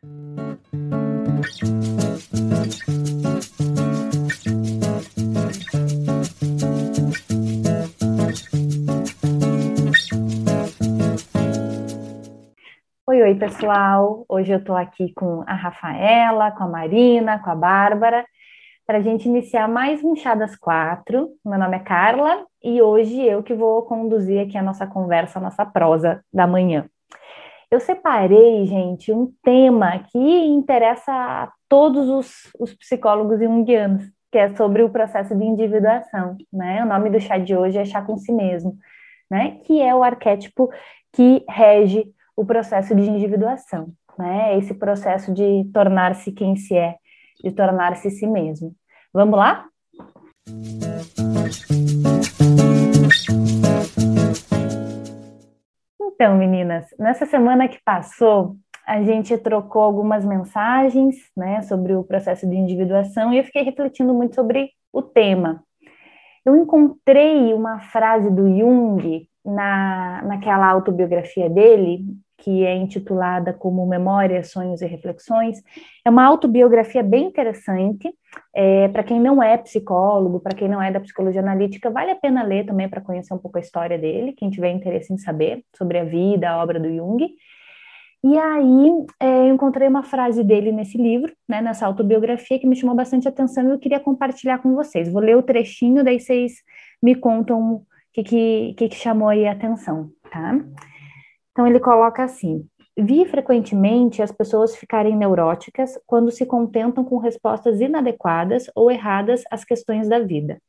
Oi, oi, pessoal. Hoje eu estou aqui com a Rafaela, com a Marina, com a Bárbara, para a gente iniciar mais um Chá das Quatro. Meu nome é Carla e hoje eu que vou conduzir aqui a nossa conversa, a nossa prosa da manhã. Eu separei, gente, um tema que interessa a todos os, os psicólogos junguianos, que é sobre o processo de individuação, né? O nome do chá de hoje é Chá com Si Mesmo, né? Que é o arquétipo que rege o processo de individuação, né? Esse processo de tornar-se quem se é, de tornar-se si mesmo. Vamos lá? Então, meninas, nessa semana que passou, a gente trocou algumas mensagens, né, sobre o processo de individuação e eu fiquei refletindo muito sobre o tema. Eu encontrei uma frase do Jung na, naquela autobiografia dele, que é intitulada como Memórias, Sonhos e Reflexões. É uma autobiografia bem interessante. É, para quem não é psicólogo, para quem não é da psicologia analítica, vale a pena ler também para conhecer um pouco a história dele, quem tiver interesse em saber sobre a vida, a obra do Jung. E aí é, eu encontrei uma frase dele nesse livro, né, nessa autobiografia, que me chamou bastante atenção e eu queria compartilhar com vocês. Vou ler o trechinho, daí vocês me contam o que, que, que, que chamou aí a atenção, tá? Então, ele coloca assim: vi frequentemente as pessoas ficarem neuróticas quando se contentam com respostas inadequadas ou erradas às questões da vida.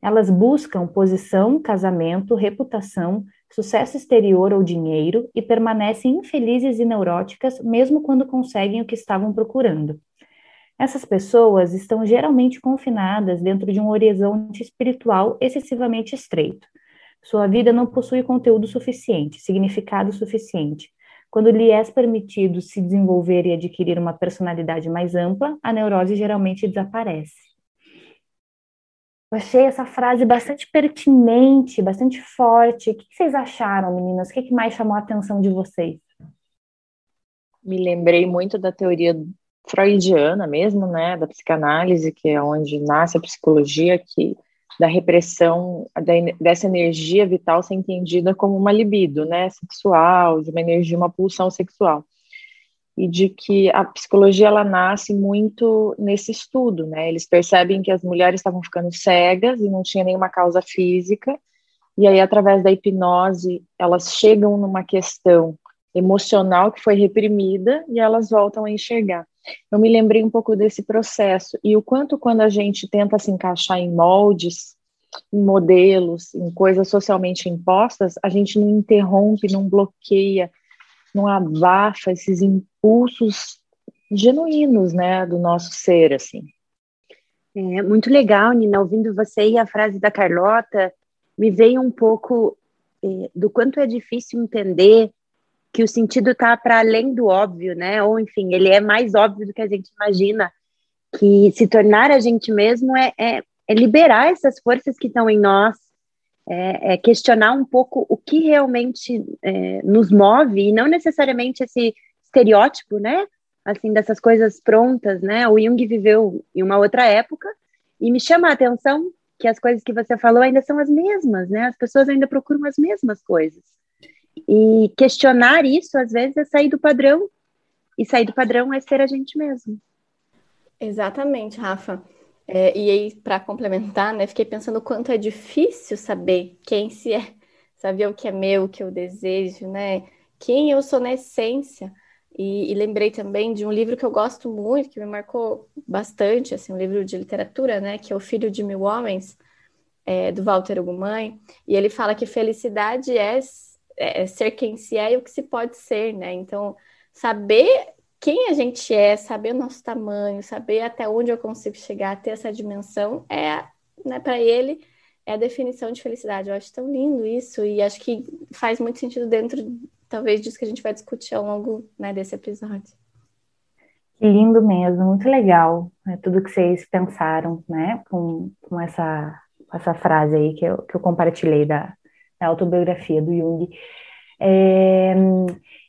Elas buscam posição, casamento, reputação, sucesso exterior ou dinheiro e permanecem infelizes e neuróticas mesmo quando conseguem o que estavam procurando. Essas pessoas estão geralmente confinadas dentro de um horizonte espiritual excessivamente estreito sua vida não possui conteúdo suficiente, significado suficiente. Quando lhe é permitido se desenvolver e adquirir uma personalidade mais ampla, a neurose geralmente desaparece. Eu achei essa frase bastante pertinente, bastante forte. O que vocês acharam, meninas? O que mais chamou a atenção de vocês? Me lembrei muito da teoria freudiana mesmo, né, da psicanálise, que é onde nasce a psicologia, que da repressão da, dessa energia vital ser entendida como uma libido, né, sexual, de uma energia, uma pulsão sexual. E de que a psicologia ela nasce muito nesse estudo, né? Eles percebem que as mulheres estavam ficando cegas e não tinha nenhuma causa física. E aí através da hipnose, elas chegam numa questão emocional que foi reprimida e elas voltam a enxergar eu me lembrei um pouco desse processo e o quanto quando a gente tenta se encaixar em moldes, em modelos, em coisas socialmente impostas, a gente não interrompe, não bloqueia, não abafa esses impulsos genuínos, né, do nosso ser, assim. É muito legal, Nina, ouvindo você e a frase da Carlota, me veio um pouco é, do quanto é difícil entender que o sentido está para além do óbvio, né? Ou enfim, ele é mais óbvio do que a gente imagina. Que se tornar a gente mesmo é, é, é liberar essas forças que estão em nós, é, é, questionar um pouco o que realmente é, nos move e não necessariamente esse estereótipo, né? Assim, dessas coisas prontas, né? O Jung viveu em uma outra época e me chama a atenção que as coisas que você falou ainda são as mesmas, né? As pessoas ainda procuram as mesmas coisas. E questionar isso, às vezes, é sair do padrão. E sair do padrão é ser a gente mesmo. Exatamente, Rafa. É, e aí, para complementar, né, fiquei pensando o quanto é difícil saber quem se é, saber o que é meu, o que eu desejo, né? Quem eu sou na essência. E, e, lembrei também de um livro que eu gosto muito, que me marcou bastante, assim, um livro de literatura, né, que é O Filho de Mil Homens, é, do Walter Ugumãe, e ele fala que felicidade é é, é, ser quem se é e o que se pode ser, né? Então, saber quem a gente é, saber o nosso tamanho, saber até onde eu consigo chegar, ter essa dimensão, é, né, para ele, é a definição de felicidade. Eu acho tão lindo isso e acho que faz muito sentido dentro, talvez, disso que a gente vai discutir ao longo né, desse episódio. Que lindo mesmo, muito legal né, tudo que vocês pensaram, né, com, com essa, essa frase aí que eu, que eu compartilhei da, a autobiografia do Jung. É,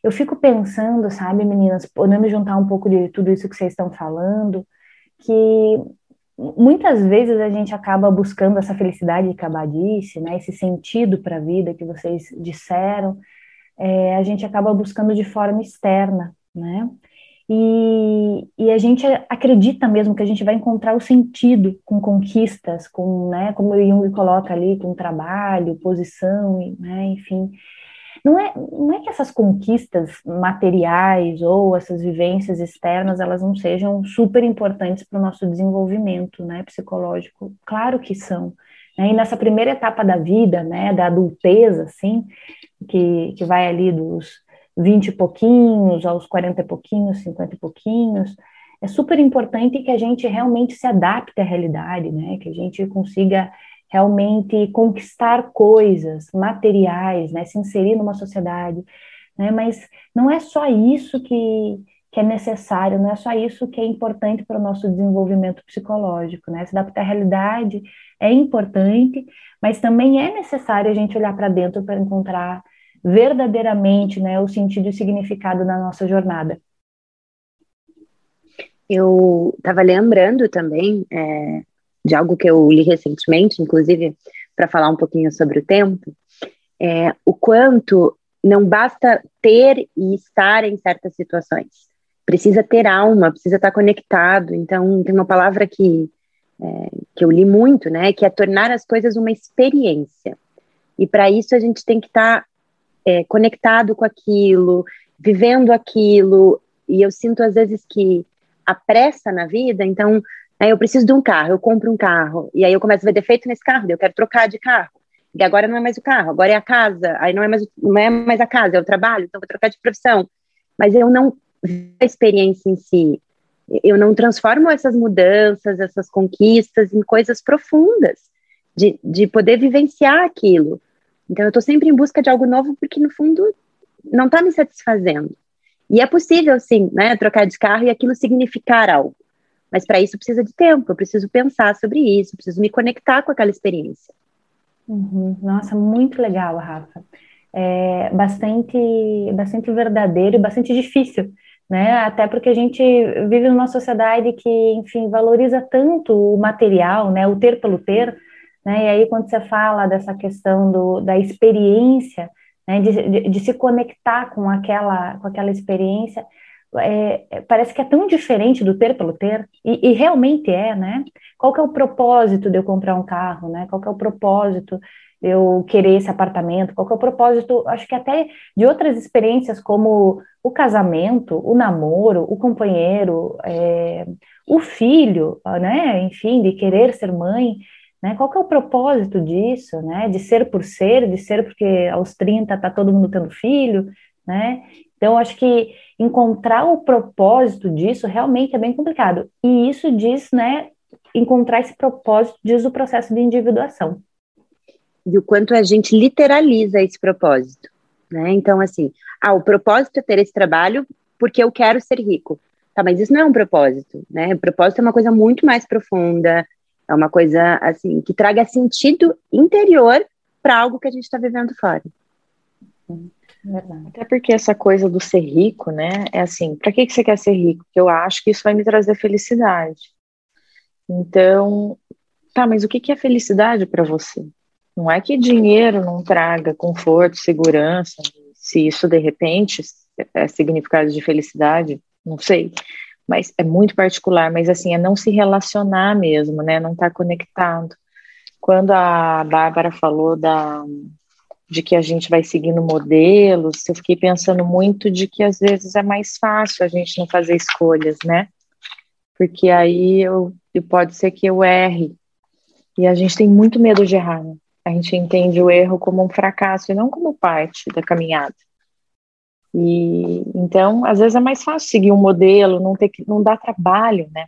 eu fico pensando, sabe, meninas, podendo juntar um pouco de tudo isso que vocês estão falando, que muitas vezes a gente acaba buscando essa felicidade que a disse, né, esse sentido para a vida que vocês disseram, é, a gente acaba buscando de forma externa, né? E, e, a gente acredita mesmo que a gente vai encontrar o sentido com conquistas, com, né, como o Jung coloca ali, com trabalho, posição, né, enfim. Não é, não é que essas conquistas materiais ou essas vivências externas elas não sejam super importantes para o nosso desenvolvimento né, psicológico. Claro que são. Né? E nessa primeira etapa da vida, né, da adultez, assim, que, que vai ali dos 20 e pouquinhos aos 40 e pouquinhos, 50 e pouquinhos, é super importante que a gente realmente se adapte à realidade, né? Que a gente consiga realmente conquistar coisas materiais, né, se inserir numa sociedade, né, mas não é só isso que, que é necessário, não é só isso que é importante para o nosso desenvolvimento psicológico, né, se adaptar à realidade é importante, mas também é necessário a gente olhar para dentro para encontrar verdadeiramente, né, o sentido e o significado da nossa jornada. Eu estava lembrando também, é, de algo que eu li recentemente, inclusive para falar um pouquinho sobre o tempo, é o quanto não basta ter e estar em certas situações. Precisa ter alma, precisa estar conectado. Então, tem uma palavra que, é, que eu li muito, né? Que é tornar as coisas uma experiência. E para isso a gente tem que estar é, conectado com aquilo, vivendo aquilo. E eu sinto às vezes que a pressa na vida, então Aí eu preciso de um carro, eu compro um carro, e aí eu começo a ver defeito nesse carro, eu quero trocar de carro. E agora não é mais o carro, agora é a casa, aí não é mais, não é mais a casa, é o trabalho, então vou trocar de profissão. Mas eu não a experiência em si. Eu não transformo essas mudanças, essas conquistas em coisas profundas, de, de poder vivenciar aquilo. Então eu estou sempre em busca de algo novo, porque no fundo não está me satisfazendo. E é possível, sim, né, trocar de carro e aquilo significar algo. Mas para isso precisa de tempo, eu preciso pensar sobre isso, preciso me conectar com aquela experiência. Uhum. Nossa, muito legal, Rafa. É bastante, bastante verdadeiro e bastante difícil, né? Até porque a gente vive numa sociedade que, enfim, valoriza tanto o material, né? O ter pelo ter, né? E aí quando você fala dessa questão do, da experiência, né? De, de, de se conectar com aquela, com aquela experiência, é, é, parece que é tão diferente do ter pelo ter, e, e, realmente é, né? Qual que é o propósito de eu comprar um carro, né? Qual que é o propósito de eu querer esse apartamento? Qual que é o propósito, acho que até de outras experiências como o casamento, o namoro, o companheiro, é, o filho, né? Enfim, de querer ser mãe, né? Qual que é o propósito disso, né? De ser por ser, de ser porque aos 30 tá todo mundo tendo filho, né? Então, acho que encontrar o propósito disso realmente é bem complicado. E isso diz, né, encontrar esse propósito diz o processo de individuação. E o quanto a gente literaliza esse propósito, né? Então, assim, ah, o propósito é ter esse trabalho porque eu quero ser rico. Tá, mas isso não é um propósito, né? O propósito é uma coisa muito mais profunda, é uma coisa, assim, que traga sentido interior para algo que a gente está vivendo fora. Até porque essa coisa do ser rico, né? É assim, para que, que você quer ser rico? Porque eu acho que isso vai me trazer felicidade. Então, tá, mas o que, que é felicidade para você? Não é que dinheiro não traga conforto, segurança, se isso de repente é significado de felicidade, não sei. Mas é muito particular, mas assim, é não se relacionar mesmo, né? Não estar tá conectado. Quando a Bárbara falou da, de que a gente vai seguindo modelos, eu fiquei pensando muito de que às vezes é mais fácil a gente não fazer escolhas, né? Porque aí eu, pode ser que eu erre. E a gente tem muito medo de errar, né? A gente entende o erro como um fracasso e não como parte da caminhada. E então, às vezes é mais fácil seguir um modelo, não ter que não dá trabalho, né?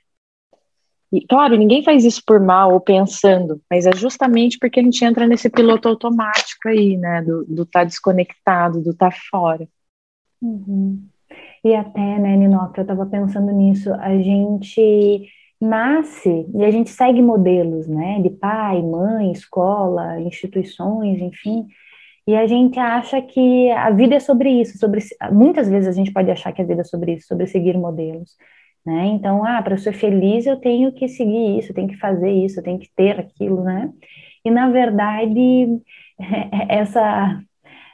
E, claro, ninguém faz isso por mal ou pensando, mas é justamente porque a gente entra nesse piloto automático aí, né? Do estar tá desconectado, do tá fora. Uhum. E até, né, Ninoca, eu estava pensando nisso, a gente nasce e a gente segue modelos, né? De pai, mãe, escola, instituições, enfim. E a gente acha que a vida é sobre isso, sobre muitas vezes a gente pode achar que a vida é sobre isso, sobre seguir modelos, né? Então, ah, para eu ser feliz eu tenho que seguir isso, eu tenho que fazer isso, eu tenho que ter aquilo, né? E na verdade essa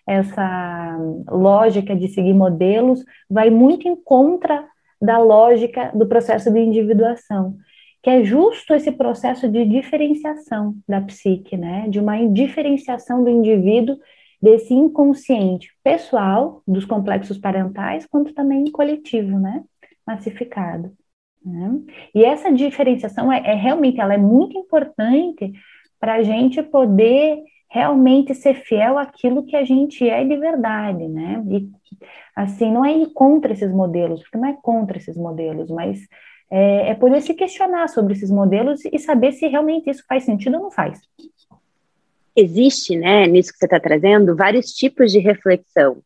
essa lógica de seguir modelos vai muito em contra da lógica do processo de individuação, que é justo esse processo de diferenciação da psique, né? De uma diferenciação do indivíduo desse inconsciente pessoal dos complexos parentais, quanto também coletivo, né? Massificado. Né? E essa diferenciação é, é realmente ela é muito importante para a gente poder realmente ser fiel àquilo que a gente é de verdade, né? E assim, não é ir contra esses modelos, porque não é contra esses modelos, mas é, é poder se questionar sobre esses modelos e saber se realmente isso faz sentido ou não faz. Existe, né, nisso que você está trazendo, vários tipos de reflexão.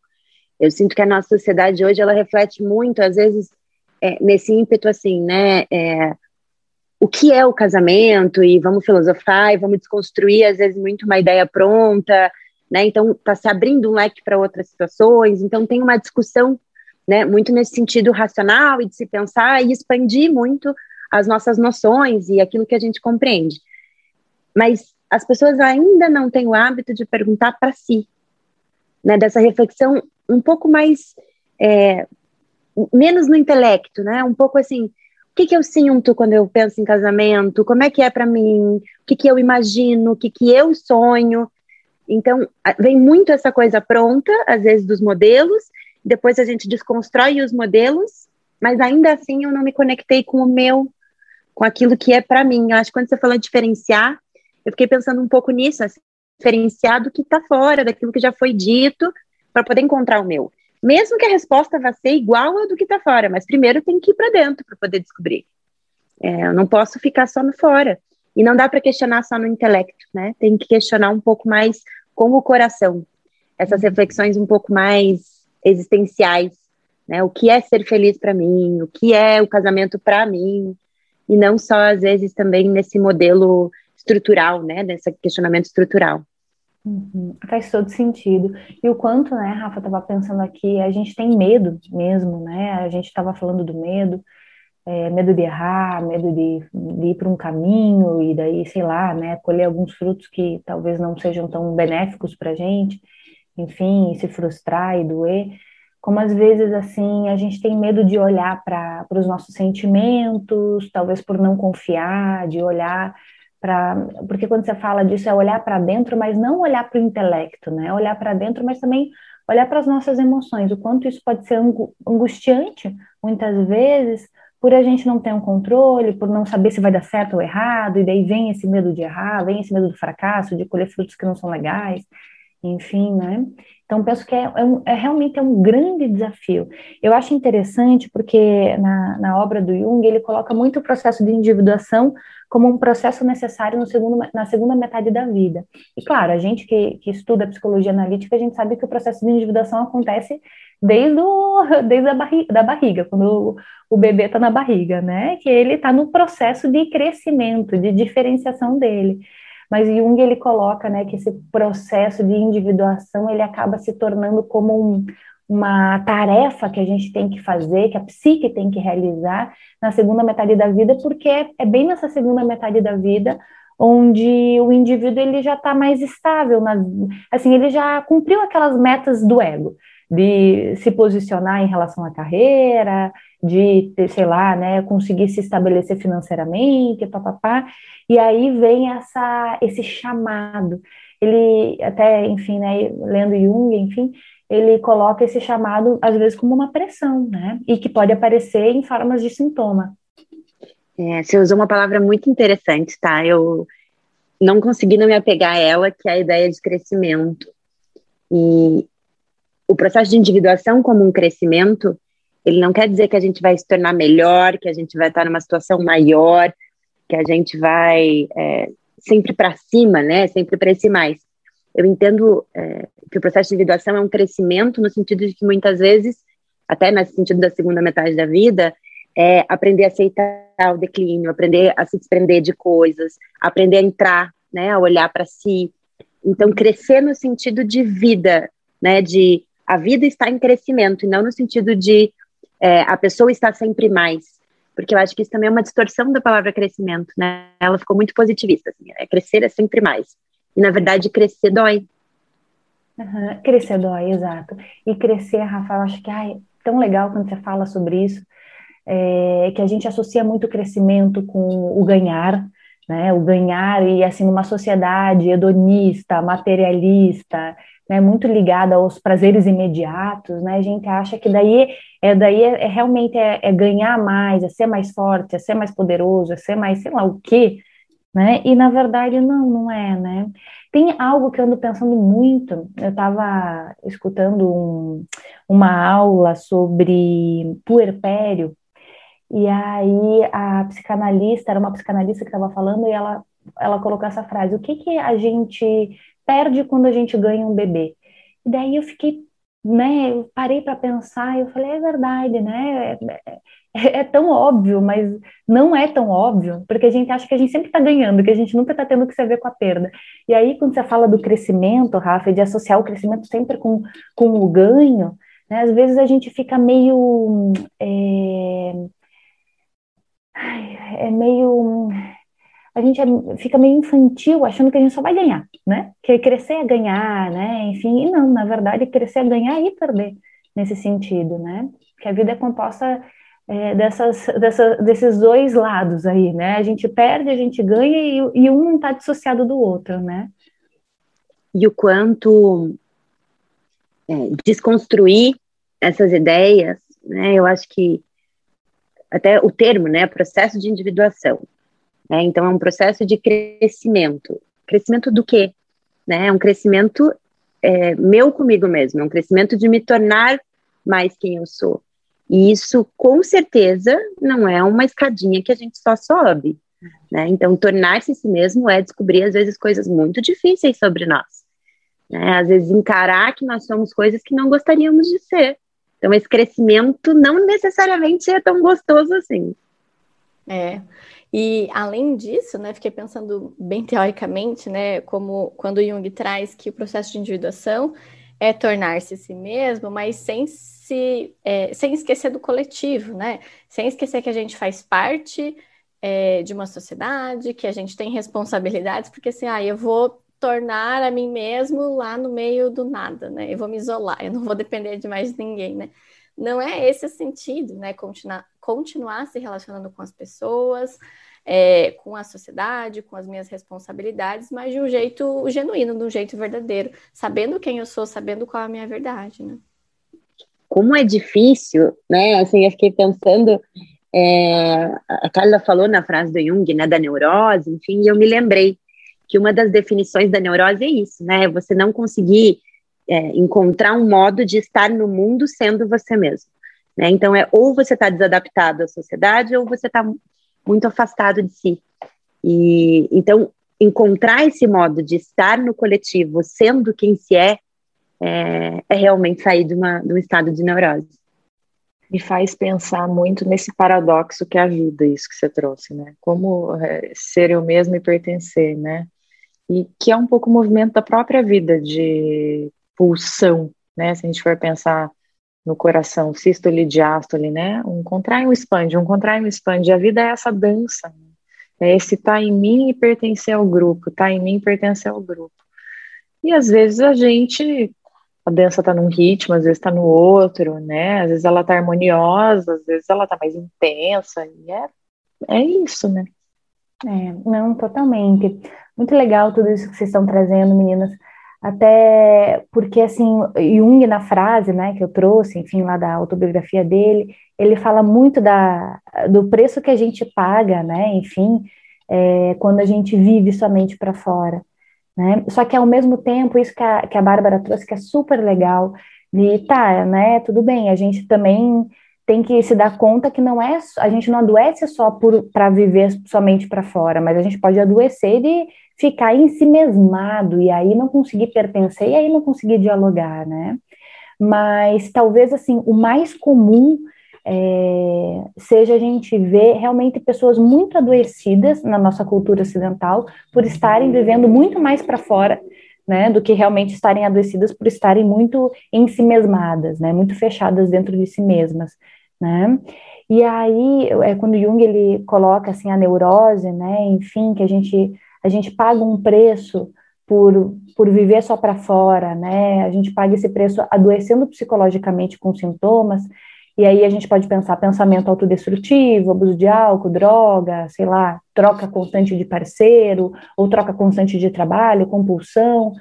Eu sinto que a nossa sociedade hoje ela reflete muito, às vezes, é, nesse ímpeto assim, né? É, o que é o casamento e vamos filosofar e vamos desconstruir, às vezes, muito uma ideia pronta, né? Então, está se abrindo um leque para outras situações. Então, tem uma discussão, né, muito nesse sentido racional e de se pensar e expandir muito as nossas noções e aquilo que a gente compreende. Mas as pessoas ainda não têm o hábito de perguntar para si, né? Dessa reflexão um pouco mais é, menos no intelecto, né? Um pouco assim, o que, que eu sinto quando eu penso em casamento? Como é que é para mim? O que, que eu imagino? O que, que eu sonho? Então, vem muito essa coisa pronta, às vezes dos modelos, depois a gente desconstrói os modelos, mas ainda assim eu não me conectei com o meu, com aquilo que é para mim. Eu acho que quando você falou diferenciar, eu fiquei pensando um pouco nisso, assim, diferenciar do que está fora, daquilo que já foi dito, para poder encontrar o meu mesmo que a resposta vá ser igual a do que está fora, mas primeiro tem que ir para dentro para poder descobrir. É, eu não posso ficar só no fora. E não dá para questionar só no intelecto, né? Tem que questionar um pouco mais com o coração. Essas uhum. reflexões um pouco mais existenciais, né? O que é ser feliz para mim? O que é o casamento para mim? E não só às vezes também nesse modelo estrutural, né? Nesse questionamento estrutural. Uhum, faz todo sentido. E o quanto, né, Rafa, estava pensando aqui, a gente tem medo mesmo, né? A gente estava falando do medo, é, medo de errar, medo de, de ir para um caminho e daí, sei lá, né, colher alguns frutos que talvez não sejam tão benéficos para a gente, enfim, se frustrar e doer. Como às vezes, assim, a gente tem medo de olhar para os nossos sentimentos, talvez por não confiar, de olhar porque quando você fala disso é olhar para dentro, mas não olhar para o intelecto, né? Olhar para dentro, mas também olhar para as nossas emoções, o quanto isso pode ser angustiante muitas vezes por a gente não ter um controle, por não saber se vai dar certo ou errado, e daí vem esse medo de errar, vem esse medo do fracasso, de colher frutos que não são legais, enfim, né? Então, penso que é, é, um, é, realmente é um grande desafio. Eu acho interessante porque na, na obra do Jung ele coloca muito o processo de individuação como um processo necessário no segundo, na segunda metade da vida. E claro, a gente que, que estuda psicologia analítica, a gente sabe que o processo de individuação acontece desde, o, desde a barriga, da barriga, quando o, o bebê está na barriga, né? Que ele está no processo de crescimento, de diferenciação dele. Mas Jung ele coloca, né, que esse processo de individuação ele acaba se tornando como um, uma tarefa que a gente tem que fazer, que a psique tem que realizar na segunda metade da vida, porque é, bem nessa segunda metade da vida onde o indivíduo ele já está mais estável, na, assim, ele já cumpriu aquelas metas do ego, de se posicionar em relação à carreira, de, sei lá, né, conseguir se estabelecer financeiramente, papapá, e aí vem essa, esse chamado, ele até, enfim, né, lendo Jung, enfim, ele coloca esse chamado, às vezes, como uma pressão, né? E que pode aparecer em formas de sintoma. É, você usou uma palavra muito interessante, tá? Eu não consegui não me apegar a ela, que é a ideia de crescimento. E o processo de individuação como um crescimento, ele não quer dizer que a gente vai se tornar melhor, que a gente vai estar numa situação maior, que a gente vai é, sempre para cima, né? Sempre para esse mais eu entendo é, que o processo de individuação é um crescimento no sentido de que muitas vezes, até nesse sentido da segunda metade da vida, é aprender a aceitar o declínio, aprender a se desprender de coisas, aprender a entrar, né, a olhar para si. Então, crescer no sentido de vida, né? De a vida está em crescimento, e não no sentido de é, a pessoa está sempre mais. Porque eu acho que isso também é uma distorção da palavra crescimento, né? Ela ficou muito positivista, assim, é, crescer é sempre mais. E, na verdade, crescer dói. Uhum, crescer dói, exato. E crescer, Rafa, eu acho que ai, tão legal quando você fala sobre isso, é, que a gente associa muito o crescimento com o ganhar, né, o ganhar e assim numa sociedade hedonista, materialista, né, muito ligada aos prazeres imediatos, né, a gente acha que daí é daí é, é realmente é, é, ganhar mais, é ser mais forte, é ser mais poderoso, é ser mais sei lá o quê, né, e na verdade não, não é, né. Tem algo que eu ando pensando muito, eu estava escutando um, uma aula sobre puerpério, e aí a psicanalista, era uma psicanalista que estava falando, e ela, ela colocou essa frase: o que, que a gente perde quando a gente ganha um bebê? E daí eu fiquei, né, eu parei para pensar e eu falei, é verdade, né? É, é, é, tão óbvio, mas não é tão óbvio, porque a gente acha que a gente sempre está ganhando, que a gente nunca está tendo que se ver com a perda. E aí, quando você fala do crescimento, Rafa, de associar o crescimento sempre com, com o ganho, né, às vezes a gente fica meio. É, é meio. A gente é, fica meio infantil achando que a gente só vai ganhar, né? Que crescer é ganhar, né? Enfim, e não, na verdade, crescer é ganhar e perder nesse sentido, né? Que a vida é composta é, dessas, dessa, desses dois lados aí, né? A gente perde, a gente ganha e, e um não está dissociado do outro, né? E o quanto é, desconstruir essas ideias, né? Eu acho que até o termo, né, processo de individuação. Né? Então, é um processo de crescimento. Crescimento do quê? Né? É um crescimento é, meu comigo mesmo, é um crescimento de me tornar mais quem eu sou. E isso, com certeza, não é uma escadinha que a gente só sobe. Né? Então, tornar-se si mesmo é descobrir, às vezes, coisas muito difíceis sobre nós. Né? Às vezes, encarar que nós somos coisas que não gostaríamos de ser. Então, esse crescimento não necessariamente é tão gostoso assim. É. E além disso, né, fiquei pensando bem teoricamente, né, como quando Jung traz que o processo de individuação é tornar-se si mesmo, mas sem se é, sem esquecer do coletivo, né? Sem esquecer que a gente faz parte é, de uma sociedade, que a gente tem responsabilidades, porque assim, ah, eu vou tornar a mim mesmo lá no meio do nada, né? Eu vou me isolar, eu não vou depender de mais ninguém, né? Não é esse o sentido, né? Continuar, continuar se relacionando com as pessoas, é, com a sociedade, com as minhas responsabilidades, mas de um jeito genuíno, de um jeito verdadeiro, sabendo quem eu sou, sabendo qual é a minha verdade, né? Como é difícil, né? Assim, eu fiquei pensando, é, a Carla falou na frase do Jung, né, da neurose, enfim, e eu me lembrei que uma das definições da neurose é isso, né? Você não conseguir é, encontrar um modo de estar no mundo sendo você mesmo. Né? Então, é ou você está desadaptado à sociedade ou você está muito afastado de si. E então, encontrar esse modo de estar no coletivo sendo quem se é, é, é realmente sair de, uma, de um estado de neurose. Me faz pensar muito nesse paradoxo que é a vida, isso que você trouxe, né? Como é, ser eu mesmo e pertencer, né? E que é um pouco o movimento da própria vida, de pulsão, né? Se a gente for pensar no coração, sístole e diástole, né? Um contrai, um expande, um contrai, um expande. A vida é essa dança, né? é esse tá em mim e pertencer ao grupo, tá em mim e pertencer ao grupo. E às vezes a gente, a dança tá num ritmo, às vezes tá no outro, né? Às vezes ela tá harmoniosa, às vezes ela tá mais intensa, e é, é isso, né? É, não, totalmente. Muito legal tudo isso que vocês estão trazendo, meninas. Até porque, assim, Jung, na frase, né, que eu trouxe, enfim, lá da autobiografia dele, ele fala muito da, do preço que a gente paga, né, enfim, é, quando a gente vive somente para fora, né. Só que, ao mesmo tempo, isso que a, que a Bárbara trouxe, que é super legal, de, tá, né, tudo bem, a gente também tem que se dar conta que não é a gente não adoece só para viver somente para fora, mas a gente pode adoecer de ficar em si mesmado e aí não conseguir pertencer e aí não conseguir dialogar, né? Mas talvez assim o mais comum é, seja a gente ver realmente pessoas muito adoecidas na nossa cultura ocidental por estarem vivendo muito mais para fora né, do que realmente estarem adoecidas por estarem muito em si mesmadas, né, muito fechadas dentro de si mesmas, né. E aí, é quando Jung ele coloca assim a neurose, né, enfim, que a gente a gente paga um preço por, por viver só para fora, né? A gente paga esse preço adoecendo psicologicamente com sintomas, e aí a gente pode pensar pensamento autodestrutivo, abuso de álcool, droga, sei lá, troca constante de parceiro, ou troca constante de trabalho, compulsão,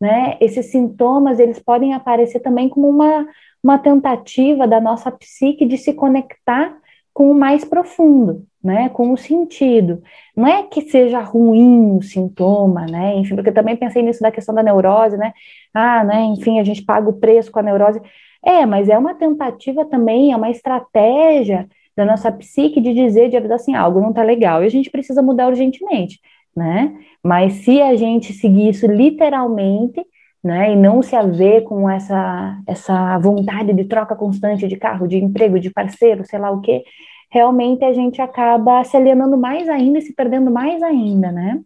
né? Esses sintomas, eles podem aparecer também como uma, uma tentativa da nossa psique de se conectar com o mais profundo, né, com o sentido. Não é que seja ruim o sintoma, né, enfim, porque eu também pensei nisso da questão da neurose, né, ah, né, enfim, a gente paga o preço com a neurose. É, mas é uma tentativa também, é uma estratégia da nossa psique de dizer, de avisar assim, algo não tá legal e a gente precisa mudar urgentemente, né, mas se a gente seguir isso literalmente, né, e não se haver com essa, essa vontade de troca constante de carro, de emprego, de parceiro, sei lá o quê, realmente a gente acaba se alienando mais ainda e se perdendo mais ainda, né?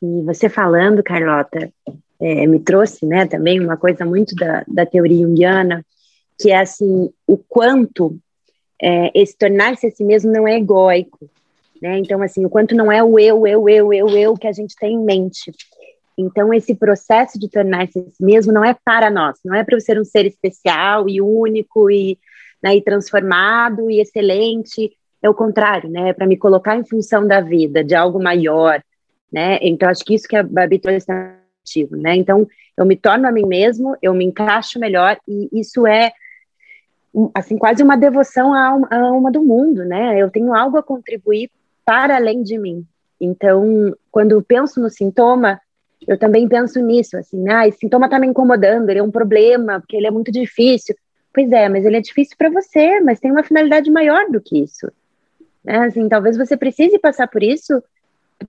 E você falando, Carlota, é, me trouxe, né, também uma coisa muito da, da teoria junguiana, que é assim, o quanto é, esse tornar-se a si mesmo não é egóico, né? Então, assim, o quanto não é o eu, eu, eu, eu, eu que a gente tem em mente. Então, esse processo de tornar-se a si mesmo não é para nós, não é para ser um ser especial e único e né, e transformado e excelente. É o contrário, né? É para me colocar em função da vida, de algo maior, né? Então, acho que isso que a Babi trouxe ativo, né? Então, eu me torno a mim mesmo, eu me encaixo melhor e isso é assim quase uma devoção à alma, à alma do mundo, né? Eu tenho algo a contribuir para além de mim. Então, quando penso no sintoma, eu também penso nisso, assim, ah, esse sintoma está me incomodando, ele é um problema, porque ele é muito difícil. Pois é, mas ele é difícil para você, mas tem uma finalidade maior do que isso. Né? Assim, talvez você precise passar por isso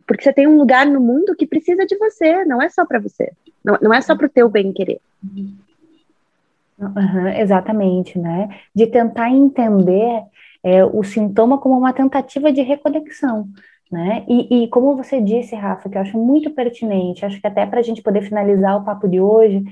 porque você tem um lugar no mundo que precisa de você, não é só para você, não, não é só para o teu bem querer. Uhum, exatamente, né? De tentar entender é, o sintoma como uma tentativa de reconexão, né? E, e, como você disse, Rafa, que eu acho muito pertinente, acho que até para a gente poder finalizar o papo de hoje,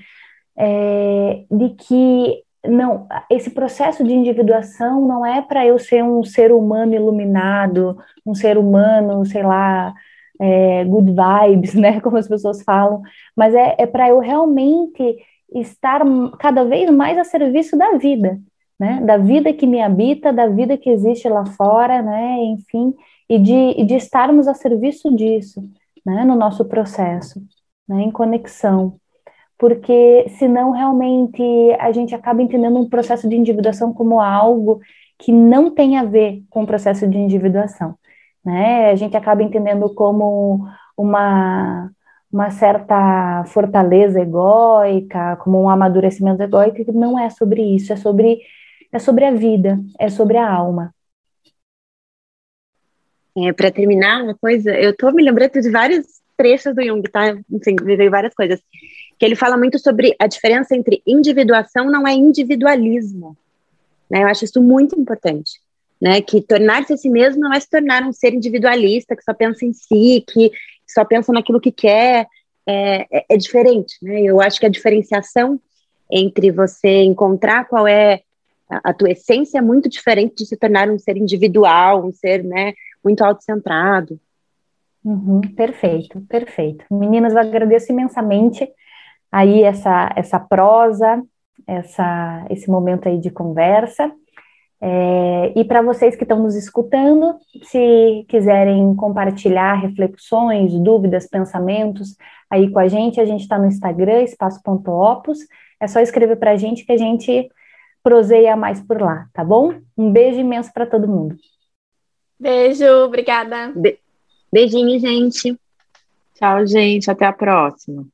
é, de que não, esse processo de individuação não é para eu ser um ser humano iluminado, um ser humano, sei lá, é, good vibes, né, como as pessoas falam, mas é, é para eu realmente estar cada vez mais a serviço da vida, né, da vida que me habita, da vida que existe lá fora, né, enfim, e de, de estarmos a serviço disso, né, no nosso processo, né, em conexão porque senão realmente a gente acaba entendendo um processo de individuação como algo que não tem a ver com o processo de individuação, né? A gente acaba entendendo como uma uma certa fortaleza egóica, como um amadurecimento egóico, que não é sobre isso, é sobre é sobre a vida, é sobre a alma. É, para terminar, uma coisa, eu estou me lembrando de vários trechos do Jung, tá? Enfim, várias coisas que ele fala muito sobre a diferença entre individuação não é individualismo. Né? Eu acho isso muito importante. Né? Que tornar-se a si mesmo não é se tornar um ser individualista que só pensa em si, que só pensa naquilo que quer. É, é, é diferente. Né? Eu acho que a diferenciação entre você encontrar qual é a, tua essência é muito diferente de se tornar um ser individual, um ser né, muito autocentrado. Uhum, perfeito, perfeito. Meninas, eu agradeço imensamente aí essa, essa prosa, essa, esse momento aí de conversa. É, e para vocês que estão nos escutando, se quiserem compartilhar reflexões, dúvidas, pensamentos aí com a gente, a gente está no Instagram, espaço.opus. É só escrever para a gente que a gente proseia mais por lá, tá bom? Um beijo imenso para todo mundo. Beijo, obrigada. Be beijinho, gente. Tchau, gente. Até a próxima.